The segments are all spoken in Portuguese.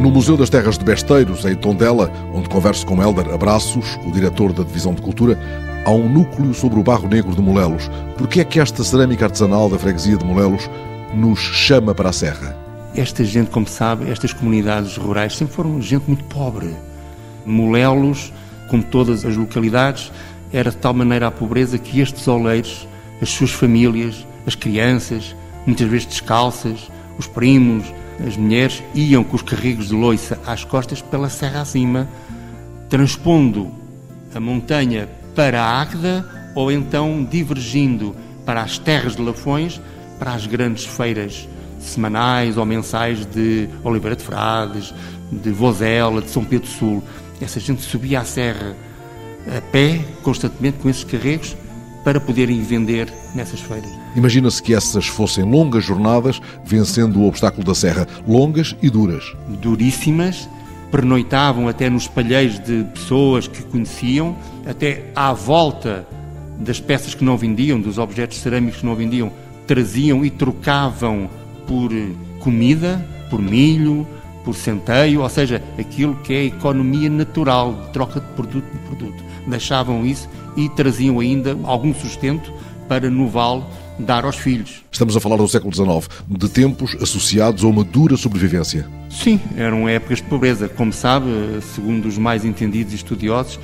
No Museu das Terras de Besteiros, em Tondela, onde converso com Helder Abraços, o diretor da Divisão de Cultura, há um núcleo sobre o barro negro de Molelos. Por que é que esta cerâmica artesanal da freguesia de Molelos nos chama para a serra? Esta gente, como sabe, estas comunidades rurais sempre foram gente muito pobre. Molelos, como todas as localidades, era de tal maneira a pobreza que estes oleiros, as suas famílias, as crianças, muitas vezes descalças, os primos, as mulheres, iam com os carregos de loiça às costas pela serra acima, transpondo a montanha para a Águeda ou então divergindo para as terras de Lafões, para as grandes feiras semanais ou mensais de Oliveira de Frades, de Vozela, de São Pedro Sul. Essa gente subia a serra a pé, constantemente com esses carregos, para poderem vender nessas feiras. Imagina-se que essas fossem longas jornadas, vencendo o obstáculo da serra, longas e duras. Duríssimas, pernoitavam até nos palheiros de pessoas que conheciam, até à volta das peças que não vendiam, dos objetos cerâmicos que não vendiam, traziam e trocavam por comida, por milho, por centeio, ou seja, aquilo que é a economia natural de troca de produto por produto. Deixavam isso e traziam ainda algum sustento para no vale dar aos filhos. Estamos a falar do século XIX, de tempos associados a uma dura sobrevivência. Sim, eram épocas de pobreza. Como sabe, segundo os mais entendidos e estudiosos,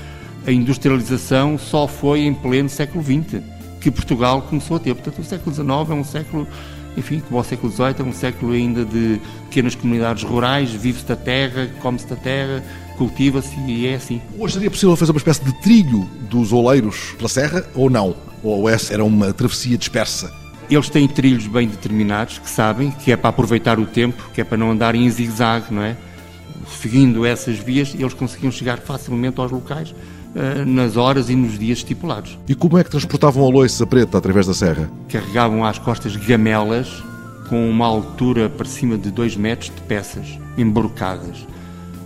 a industrialização só foi em pleno século XX que Portugal começou a ter. Portanto, o século XIX é um século enfim, como o século XVIII, é um século ainda de pequenas comunidades rurais, vive-se da terra, come-se da terra, cultiva-se e é assim. Hoje seria possível fazer uma espécie de trilho dos oleiros pela serra ou não? Ou essa era uma travessia dispersa? Eles têm trilhos bem determinados, que sabem que é para aproveitar o tempo, que é para não andarem em zigue-zague, não é? Seguindo essas vias, eles conseguiam chegar facilmente aos locais nas horas e nos dias estipulados. E como é que transportavam a loiça preta através da serra? Carregavam às costas gamelas com uma altura para cima de 2 metros de peças, embrocadas.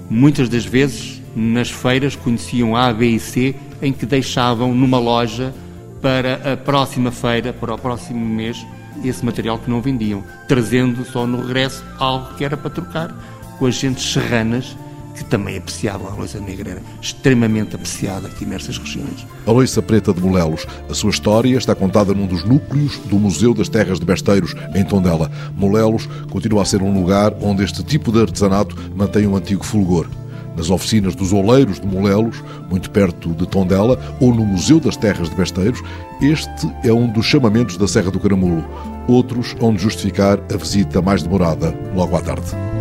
Muitas das vezes, nas feiras, conheciam A, B e C, em que deixavam numa loja para a próxima feira, para o próximo mês, esse material que não vendiam, trazendo só no regresso algo que era para trocar com as gentes serranas que também apreciavam a loiça negra, era extremamente apreciada aqui nestas regiões. A loiça preta de Molelos. A sua história está contada num dos núcleos do Museu das Terras de Besteiros, em Tondela. Molelos continua a ser um lugar onde este tipo de artesanato mantém um antigo fulgor nas oficinas dos Oleiros de Molelos, muito perto de Tondela, ou no Museu das Terras de Besteiros, este é um dos chamamentos da Serra do Caramulo. Outros hão de justificar a visita mais demorada logo à tarde.